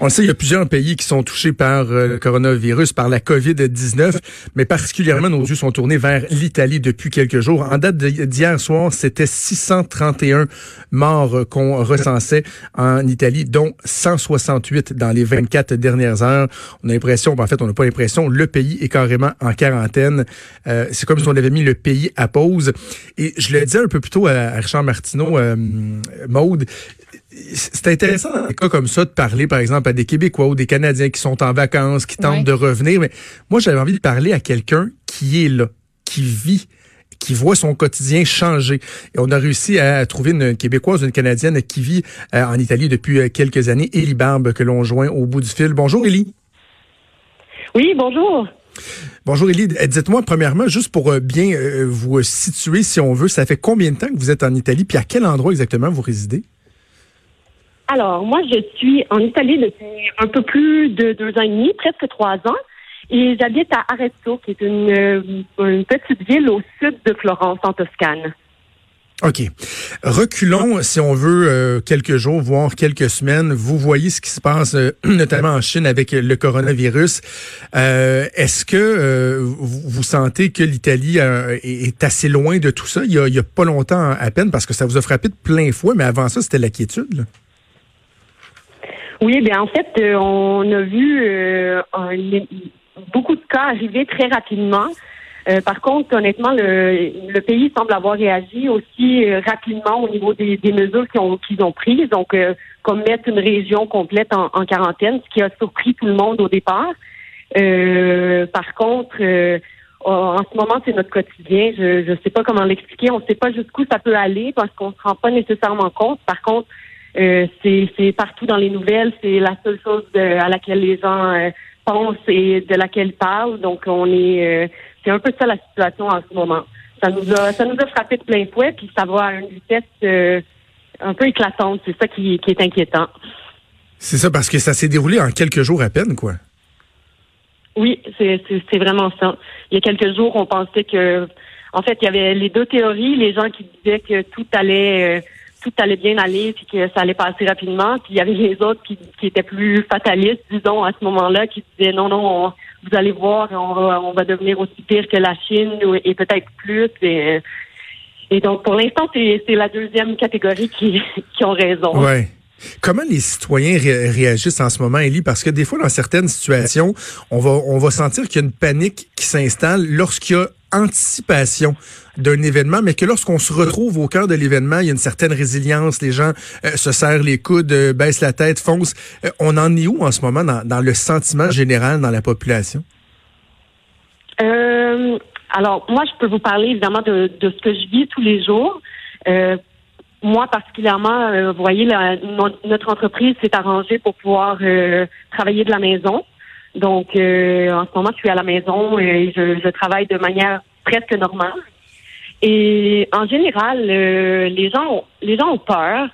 On sait, il y a plusieurs pays qui sont touchés par euh, le coronavirus, par la COVID-19, mais particulièrement nos yeux sont tournés vers l'Italie depuis quelques jours. En date d'hier soir, c'était 631 morts qu'on recensait en Italie, dont 168 dans les 24 dernières heures. On a l'impression, ben, en fait, on n'a pas l'impression, le pays est carrément en quarantaine. Euh, c'est comme si on avait mis le pays à pause. Et je le disais un peu plus tôt à, Richard Martineau, euh, Maude, c'est intéressant dans des cas comme ça de parler, par exemple, à des Québécois ou des Canadiens qui sont en vacances, qui tentent de revenir. Mais moi, j'avais envie de parler à quelqu'un qui est là, qui vit qui voit son quotidien changer. Et on a réussi à trouver une Québécoise, une Canadienne qui vit euh, en Italie depuis euh, quelques années, Élie Barbe, que l'on joint au bout du fil. Bonjour, Élie. Oui, bonjour. Bonjour Élie, dites-moi premièrement, juste pour euh, bien vous situer si on veut, ça fait combien de temps que vous êtes en Italie, puis à quel endroit exactement vous résidez? Alors, moi, je suis en Italie depuis un peu plus de deux ans et demi, presque trois ans. Et j'habite à Arezzo, qui est une, euh, petite ville au sud de Florence, en Toscane. OK. Reculons, si on veut, euh, quelques jours, voire quelques semaines. Vous voyez ce qui se passe, euh, notamment en Chine avec le coronavirus. Est-ce que vous sentez que l'Italie est assez loin de tout ça? Il y, a, il y a pas longtemps à peine, parce que ça vous a frappé de plein fouet, mais avant ça, c'était l'inquiétude. Oui, bien en fait, euh, on a vu euh, beaucoup de cas arriver très rapidement. Euh, par contre, honnêtement, le, le, pays semble avoir réagi aussi rapidement au niveau des, des mesures qu'ils ont, qu'ils ont prises. Donc, comme mettre une région complète en, en, quarantaine, ce qui a surpris tout le monde au départ. par contre, en ce moment, c'est notre quotidien. Je ne sais pas comment l'expliquer. On ne sait pas jusqu'où ça peut aller parce qu'on ne se rend pas nécessairement compte. Par contre, euh, c'est partout dans les nouvelles. C'est la seule chose à laquelle les gens euh, pensent et de laquelle ils parlent. Donc, on est, euh, c'est un peu ça la situation en ce moment. Ça nous a, ça nous a frappé de plein fouet, puis ça va à une vitesse un peu éclatante. C'est ça qui, qui est inquiétant. C'est ça, parce que ça s'est déroulé en quelques jours à peine, quoi. Oui, c'est vraiment ça. Il y a quelques jours, on pensait que, en fait, il y avait les deux théories. Les gens qui disaient que tout allait tout allait bien aller puis que ça allait passer rapidement. Puis il y avait les autres qui, qui étaient plus fatalistes, disons, à ce moment-là, qui disaient non, non, vous allez voir, on va, on va devenir aussi pire que la Chine et peut-être plus. Et, donc, pour l'instant, c'est la deuxième catégorie qui, qui ont raison. Ouais. Comment les citoyens réagissent en ce moment, Elie? Parce que des fois, dans certaines situations, on va, on va sentir qu'il y a une panique qui s'installe lorsqu'il y a anticipation d'un événement, mais que lorsqu'on se retrouve au cœur de l'événement, il y a une certaine résilience, les gens euh, se serrent les coudes, euh, baissent la tête, foncent. Euh, on en est où en ce moment dans, le sentiment général dans la population? alors, moi, je peux vous parler évidemment de, ce que je vis tous les jours. moi, particulièrement, vous voyez, notre entreprise s'est arrangée pour pouvoir travailler de la maison. Donc, euh, en ce moment, je suis à la maison et je, travaille de manière presque normale. Et en général, euh, les gens, ont, les gens ont peur.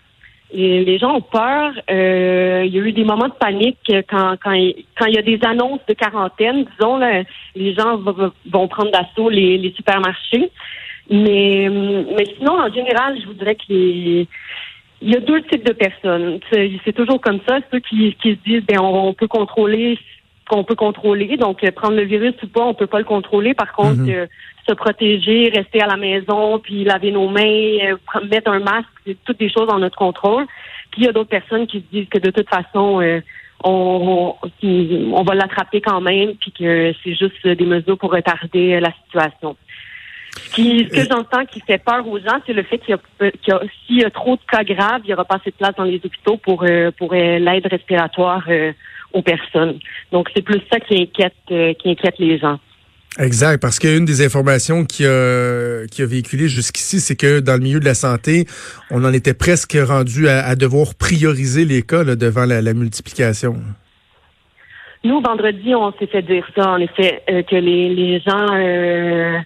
les gens ont peur. Euh, il y a eu des moments de panique quand, quand, quand il y a des annonces de quarantaine. Disons, les gens vont prendre d'assaut les, les supermarchés. Mais, mais sinon, en général, je vous dirais qu'il il y a deux types de personnes. C'est toujours comme ça. Ceux qui, qui se disent, ben, on peut contrôler qu'on peut contrôler. Donc, euh, prendre le virus ou pas, on peut pas le contrôler. Par contre, mhm. euh, se protéger, rester à la maison, puis laver nos mains, euh, mettre un masque, c'est toutes des choses en notre contrôle. Puis il y a d'autres personnes qui se disent que de toute façon, on, on, va l'attraper quand même, puis que c'est juste des mesures pour retarder la situation. Ce, que j'entends qui fait peur aux gens, c'est le fait qu'il y a, s'il y a trop de cas graves, il n'y aura pas assez de place dans les hôpitaux pour, pour l'aide respiratoire aux personnes. Donc, c'est plus ça qui inquiète, euh, qui inquiète les gens. Exact, parce qu'une des informations qui a, qui a véhiculé jusqu'ici, c'est que dans le milieu de la santé, on en était presque rendu à, devoir prioriser les cas devant la, multiplication. Nous, vendredi, on s'est fait dire ça, en effet, euh, que les, les gens euh,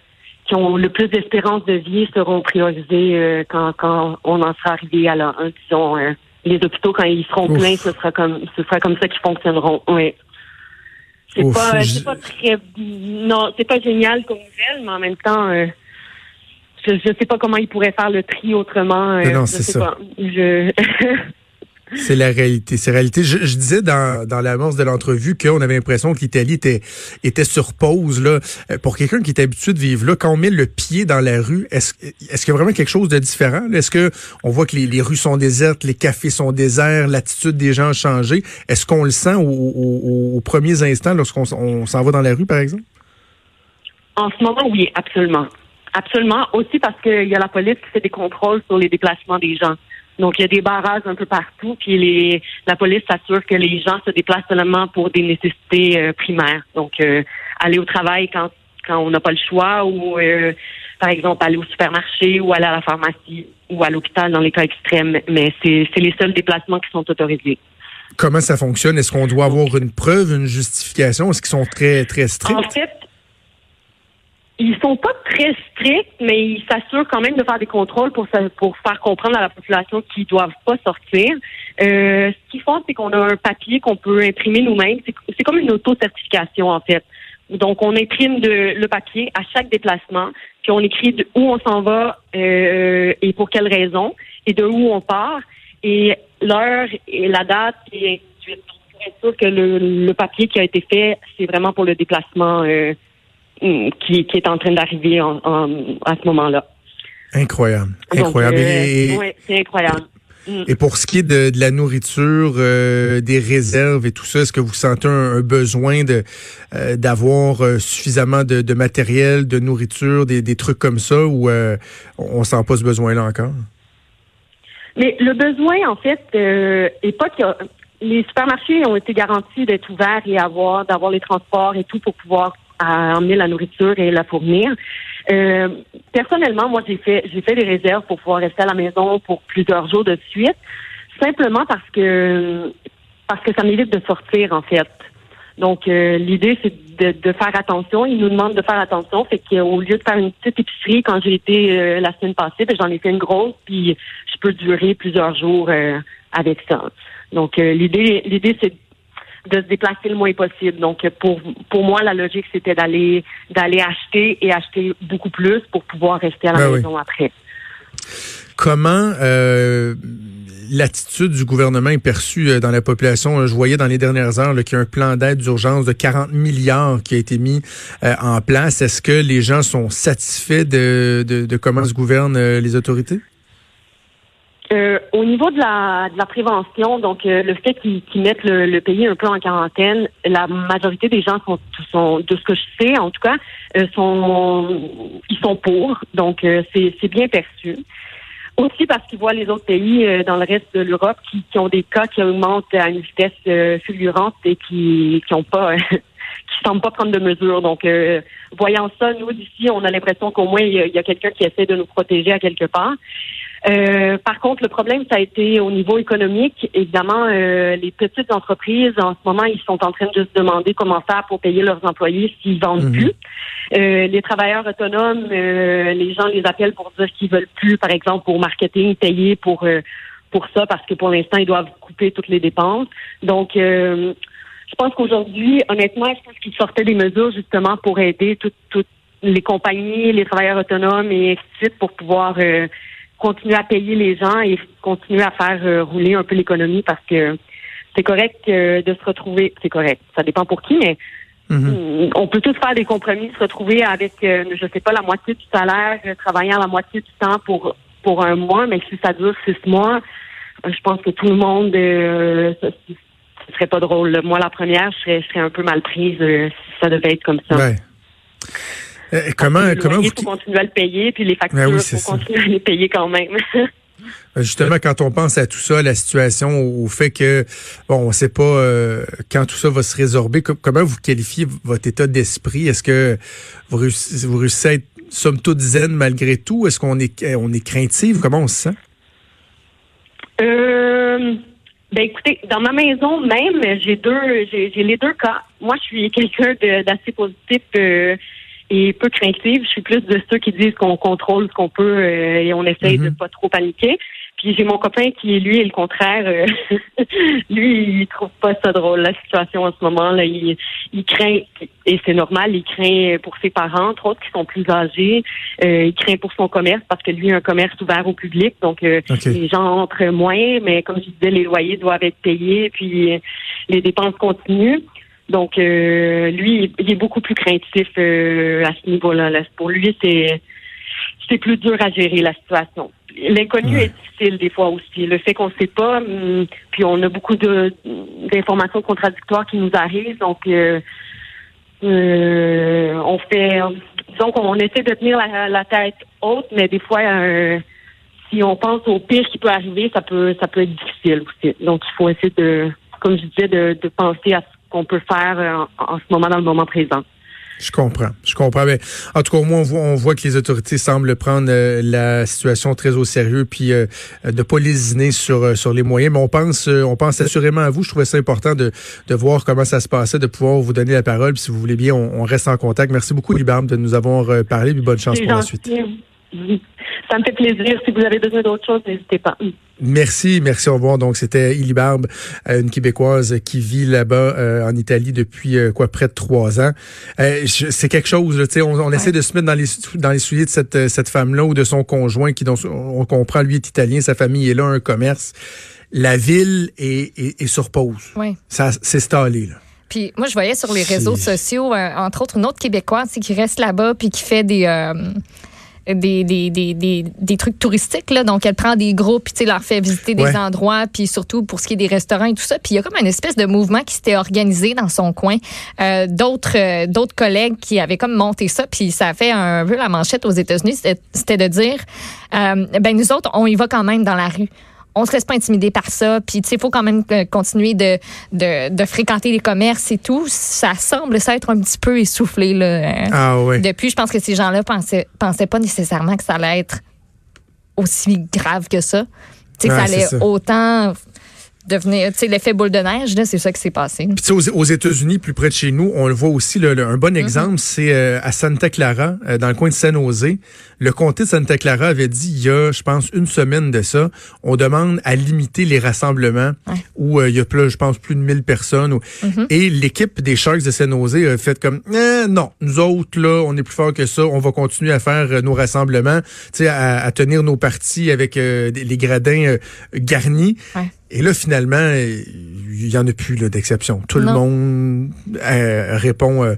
qui ont le plus d'espérance de vie seront priorisés quand, quand on en sera arrivé à la, disons, les hôpitaux, quand ils seront pleins, ce sera comme ce sera comme ça qu'ils fonctionneront. Oui. C'est pas, c'est pas très, non, c'est pas génial comme nouvelle, mais en même temps, euh, je, je sais pas comment ils pourraient faire le tri autrement. Euh, non, c'est ça. Je... C'est la réalité. C'est réalité. Je, disais dans, dans de l'entrevue qu'on avait l'impression que l'Italie était, était sur pause. Là. Euh, pour quelqu'un qui est habitué de vivre là, quand on met le pied dans la rue, est-ce est-ce qu'il y a vraiment quelque chose de différent? Est-ce que on voit que les, rues sont désertes, les cafés sont déserts, l'attitude des gens a changé? Est-ce qu'on le sent aux premiers instants lorsqu'on s'en va dans la rue, par exemple? En ce moment, oui, absolument. Absolument. Aussi parce qu'il y a la police qui fait des contrôles sur les déplacements des gens. Donc, il y a des barrages un peu partout, puis les, la police s'assure que les gens se déplacent seulement pour des nécessités euh, primaires. Donc, euh, aller au travail quand, quand on n'a pas le choix, ou euh, par exemple aller au supermarché, ou aller à la pharmacie, ou à l'hôpital dans les cas extrêmes. Mais c'est les seuls déplacements qui sont autorisés. Comment ça fonctionne? Est-ce qu'on doit avoir une preuve, une justification? Est-ce qu'ils sont très, très stricts? En fait, ils sont pas très stricts, mais ils s'assurent quand même de faire des contrôles pour, pour faire comprendre à la population qu'ils doivent pas sortir. Euh, ce qu'ils font, c'est qu'on a un papier qu'on peut imprimer nous-mêmes. C'est comme une auto-certification, en fait. Donc, on imprime de, le papier à chaque déplacement, puis on écrit où on s'en va euh, et pour quelle raison, et de où on part, et l'heure et la date, et ainsi de suite. Pour être sûr que le, le, papier qui a été fait, c'est vraiment pour le déplacement euh, Qui, est en train d'arriver en, à ce moment-là. Incroyable. Incroyable. Euh, oui, c'est incroyable. Mm. Et pour ce qui est de, la nourriture, euh, des réserves et tout ça, est-ce que vous sentez un, besoin de euh, d'avoir suffisamment de, matériel, de nourriture, des, des trucs comme ça, ou on sent pas ce besoin-là encore? Mais le besoin, en fait, est pas que les supermarchés ont été garantis d'être ouverts et avoir d'avoir les transports et tout pour pouvoir à emmener la nourriture et la fournir. Euh, personnellement, moi, j'ai fait j'ai fait des réserves pour pouvoir rester à la maison pour plusieurs jours de suite, simplement parce que parce que ça m'évite de sortir en fait. Donc euh, l'idée c'est de, de, faire attention. Ils nous demandent de faire attention, fait qu'au lieu de faire une petite épicerie quand j'ai été euh, la semaine passée, ben, j'en ai fait une grosse, puis je peux durer plusieurs jours avec ça. Donc l'idée l'idée c'est de se déplacer le moins possible. Donc pour pour moi la logique c'était d'aller d'aller acheter et acheter beaucoup plus pour pouvoir rester à la ben maison après. Comment euh, l'attitude du gouvernement est perçue euh, dans la population? Je voyais dans les dernières heures qu'il y a un plan d'aide d'urgence de 40 milliards qui a été mis euh, en place. Est-ce que les gens sont satisfaits de, de, de comment se gouvernent les autorités? Euh, au niveau de la, de la prévention, donc euh, le fait qu'ils mettent le, pays un peu en quarantaine, la majorité des gens sont, sont de ce que je sais en tout cas, euh, sont ils sont pour, donc c'est bien perçu. Aussi parce qu'ils voient les autres pays dans le reste de l'Europe qui, qui, ont des cas qui augmentent à une vitesse fulgurante et qui qui ont pas qui semblent pas prendre de mesures. Donc voyant ça, nous d'ici, on a l'impression qu'au moins il y a quelqu'un qui essaie de nous protéger à quelque part. Euh, par contre, le problème, ça a été au niveau économique. Évidemment, euh, les petites entreprises, en ce moment, ils sont en train de se demander comment faire pour payer leurs employés s'ils vendent mhm. plus. Euh, les travailleurs autonomes, les gens les appellent pour dire qu'ils veulent plus, par exemple, pour marketing, payer pour pour ça parce que pour l'instant, ils doivent couper toutes les dépenses. Donc, je pense qu'aujourd'hui, honnêtement, je pense qu'ils sortaient des mesures justement pour aider toutes, les compagnies, les travailleurs autonomes et ainsi de suite pour pouvoir continuer à payer les gens et continuer à faire euh, rouler un peu l'économie parce que c'est correct euh, de se retrouver. C'est correct. Ça dépend pour qui, mais mm-hmm. on peut tous faire des compromis, se retrouver avec, euh, je sais pas, la moitié du salaire, travaillant la moitié du temps pour pour un mois, mais si ça dure six mois, je pense que tout le monde, ce, serait pas drôle. Moi, la première, je serais, je serais un peu mal prise si ça devait être comme ça. Euh, comment, comment vous... faut continuer à le payer, puis les factures, il ben faut continuer à les payer quand même. Ben, justement, quand on pense à tout ça, la situation, au fait que, bon, on ne sait pas euh, quand tout ça va se résorber, comment vous qualifiez votre état d'esprit? Est-ce que vous réussissez, vous réussissez à être, somme toute, zen malgré tout? Est-ce qu'on est, on est craintive? Comment on se sent? Euh, ben écoutez, dans ma maison même, j'ai deux, j'ai les deux cas. Moi, je suis quelqu'un d'assez positif. Euh, et peu craintive. Je suis plus de ceux qui disent qu'on contrôle ce qu'on peut euh, et on essaye de de mhm. pas trop paniquer. Puis j'ai mon copain qui, lui, est le contraire. euh, lui, il trouve pas ça drôle, la situation en ce moment. là Il, il craint, et c'est normal, il craint pour ses parents, entre autres, qui sont plus âgés. Euh, il craint pour son commerce parce que lui a un commerce ouvert au public. Donc, euh, les gens entrent moins, mais comme je disais, les loyers doivent être payés, puis les dépenses continuent. Donc, euh, lui, il est beaucoup plus craintif euh, à ce niveau-là. là. Pour lui, c'est c'est plus dur à gérer la situation. L'inconnu Ouais. est difficile des fois aussi. Le fait qu'on ne sait pas, hum, puis on a beaucoup de d'informations contradictoires qui nous arrivent. Donc, euh, euh, on fait, donc on essaie de tenir la, la tête haute, mais des fois, euh, si on pense au pire qui peut arriver, ça peut ça peut être difficile aussi. Donc, il faut essayer de, comme je disais, de, de penser à ce qu'on peut faire euh, en, en ce moment dans le moment présent. Je comprends, je comprends. Mais en tout cas, au moins, on voit, on voit que les autorités semblent prendre euh, la situation très au sérieux, puis euh, de pas lésiner sur euh, sur les moyens. Mais on pense, euh, on pense assurément à vous. Je trouvais ça important de de voir comment ça se passait, de pouvoir vous donner la parole. Puis si vous voulez bien, on, on reste en contact. Merci beaucoup, Libarbe, de nous avoir euh, parlé. Puis bonne chance pour la suite. Ça me fait plaisir. Si vous avez besoin d'autre chose, n'hésitez pas. Merci, merci, au revoir. Donc, c'était Illy Barbe, euh, une Québécoise qui vit là-bas euh, en Italie depuis euh, quoi près de trois ans. Euh, c'est quelque chose, tu sais, on, on essaie de se mettre dans les dans les souliers de cette euh, cette femme-là ou de son conjoint qui, dont on comprend, lui est italien, sa famille est là, un commerce. La ville est, est, est sur pause. Oui. Ça s'est stallé là. Puis moi, je voyais sur les réseaux C'est- sociaux, euh, entre autres, une autre Québécoise qui reste là-bas puis qui fait des. euh, des, des, des, des, des trucs touristiques là. Donc elle prend des groupes puis tu sais leur fait visiter des Ouais. endroits puis surtout pour ce qui est des restaurants et tout ça. Puis il y a comme une espèce de mouvement qui s'était organisé dans son coin. Euh, d'autres euh, d'autres collègues qui avaient comme monté ça puis ça a fait un peu la manchette aux États-Unis. C'était c'était de dire euh, ben nous autres on y va quand même dans la rue on se laisse pas intimider par ça. Puis, tu sais, il faut quand même euh, continuer de, de, de fréquenter les commerces et tout. Ça semble s'être un petit peu essoufflé, là. euh, Ah ouais. Depuis, je pense que ces gens-là pensaient, pensaient pas nécessairement que ça allait être aussi grave que ça. Tu sais, que ça allait autant devenir, tu sais, l'effet boule de neige, là, c'est ça qui s'est passé. Puis, tu sais, aux, aux États-Unis, plus près de chez nous, on le voit aussi. le- le- un Mm-hmm. bon exemple, c'est euh, à Santa Clara, euh, dans le coin de San Jose. Le comté de Santa Clara avait dit il y a, je pense, une semaine de ça, on demande à limiter les rassemblements Ouais. où euh, il y a, plus, je pense, plus de 1000 personnes. Mm-hmm. Et l'équipe des Sharks de San Jose a fait comme Eh, non, nous autres là, on est plus fort que ça. On va continuer à faire nos rassemblements, tu sais, à, à tenir nos parties avec les gradins garnis. Ouais. Et là, finalement, il y en a plus d'exception. Tout le monde euh, répond euh,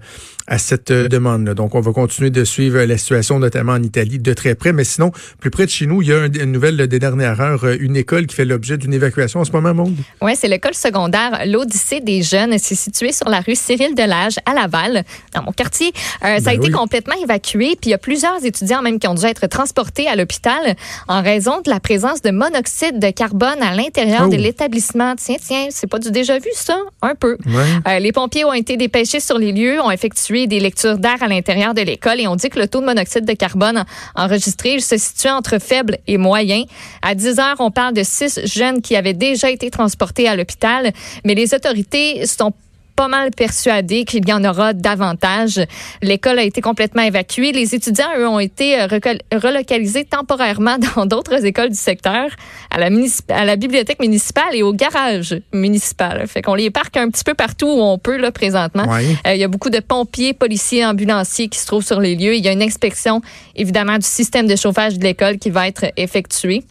à cette euh, demande-là. Donc, on va continuer de suivre la situation, notamment en Italie, de très près. Mais sinon, plus près de chez nous, il y a un- une nouvelle des dernières heures, une école qui fait l'objet d'une évacuation en ce moment, Monde. Oui, c'est l'école secondaire L'Odyssée des jeunes. C'est situé sur la rue Cyril Delage à Laval, dans mon quartier. Ça a Ben été oui. complètement évacué. Puis il y a plusieurs étudiants même qui ont dû être transportés à l'hôpital en raison de la présence de monoxyde de carbone à l'intérieur Oh. de l'établissement. Tiens, tiens, c'est pas du déjà vu ça? Un peu. Ouais. Euh, les pompiers ont été dépêchés sur les lieux, ont effectué des lectures d'air à l'intérieur de l'école et ont dit que le taux de monoxyde de carbone enregistré se situait entre faible et moyen. À 10 heures, on parle de six jeunes qui avaient déjà été transportés à l'hôpital, mais les autorités sont pas mal persuadés qu'il y en aura davantage. L'école a été complètement évacuée. Les étudiants, eux, ont été euh, relocalisés temporairement dans d'autres écoles du secteur, à la, municip- à la bibliothèque municipale et au garage municipal. Fait qu'on les parque un petit peu partout où on peut, là, présentement. Euh, il y a beaucoup de pompiers, policiers, ambulanciers qui se trouvent sur les lieux. Il y a une inspection, évidemment, du système de chauffage de l'école qui va être effectuée.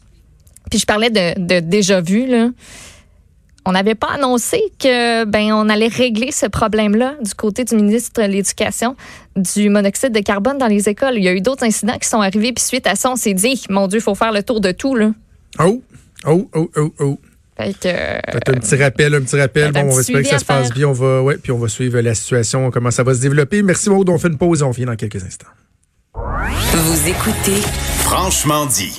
Puis je parlais de, de déjà vu, là. On n'avait pas annoncé que ben on allait régler ce problème-là du côté du ministre de l'Éducation du monoxyde de carbone dans les écoles. Il y a eu d'autres incidents qui sont arrivés puis suite à ça, on s'est dit mon Dieu, il faut faire le tour de tout là. Oh, oh, oh, oh, oh. Fait que euh, Fait un petit rappel, un petit rappel. Bon, on va espérer que ça se passe faire. bien. On va, ouais, puis on va suivre la situation, comment ça va se développer. Merci Maud, on fait une pause et on revient dans quelques instants. Vous écoutez Franchement dit.